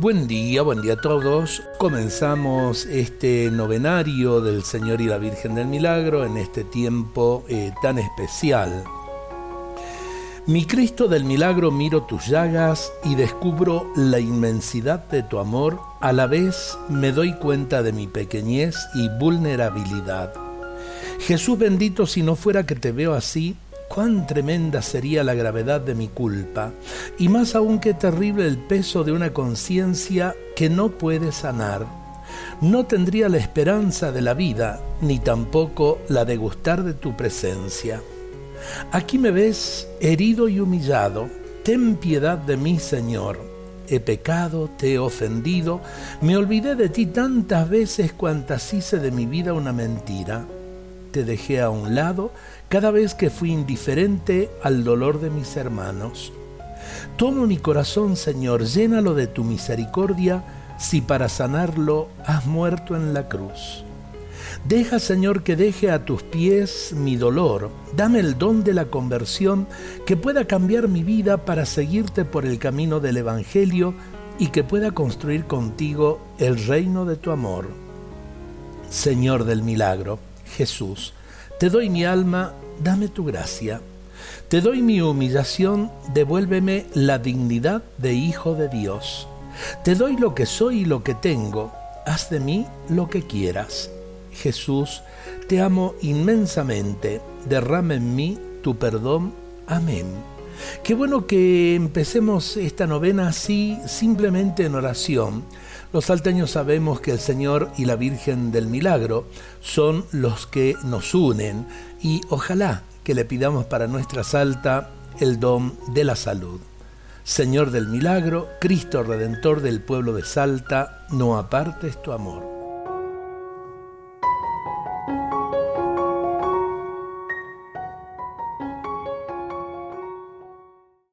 Buen día, buen día a todos. Comenzamos este novenario del Señor y la Virgen del Milagro en este tiempo eh, tan especial. Mi Cristo del Milagro miro tus llagas y descubro la inmensidad de tu amor, a la vez me doy cuenta de mi pequeñez y vulnerabilidad. Jesús bendito, si no fuera que te veo así, cuán tremenda sería la gravedad de mi culpa, y más aún que terrible el peso de una conciencia que no puede sanar. No tendría la esperanza de la vida, ni tampoco la de gustar de tu presencia. Aquí me ves herido y humillado, ten piedad de mí, Señor. He pecado, te he ofendido, me olvidé de ti tantas veces cuantas hice de mi vida una mentira te dejé a un lado cada vez que fui indiferente al dolor de mis hermanos. Toma mi corazón, Señor, llénalo de tu misericordia, si para sanarlo has muerto en la cruz. Deja, Señor, que deje a tus pies mi dolor. Dame el don de la conversión que pueda cambiar mi vida para seguirte por el camino del Evangelio y que pueda construir contigo el reino de tu amor. Señor del milagro, Jesús, te doy mi alma, dame tu gracia. Te doy mi humillación, devuélveme la dignidad de Hijo de Dios. Te doy lo que soy y lo que tengo, haz de mí lo que quieras. Jesús, te amo inmensamente, derrama en mí tu perdón. Amén. Qué bueno que empecemos esta novena así, simplemente en oración. Los salteños sabemos que el Señor y la Virgen del Milagro son los que nos unen y ojalá que le pidamos para nuestra Salta el don de la salud. Señor del Milagro, Cristo Redentor del pueblo de Salta, no apartes tu amor.